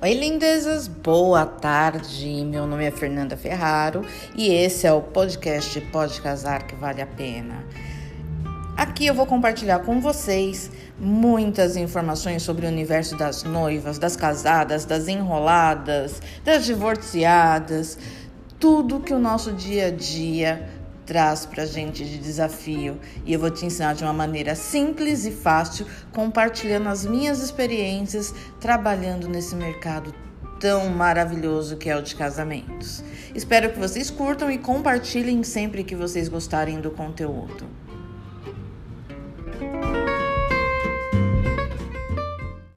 Oi, lindezas, boa tarde. Meu nome é Fernanda Ferraro e esse é o podcast Pode Casar que Vale a Pena. Aqui eu vou compartilhar com vocês muitas informações sobre o universo das noivas, das casadas, das enroladas, das divorciadas, tudo que o nosso dia a dia traz para gente de desafio e eu vou te ensinar de uma maneira simples e fácil, compartilhando as minhas experiências trabalhando nesse mercado tão maravilhoso que é o de casamentos. Espero que vocês curtam e compartilhem sempre que vocês gostarem do conteúdo.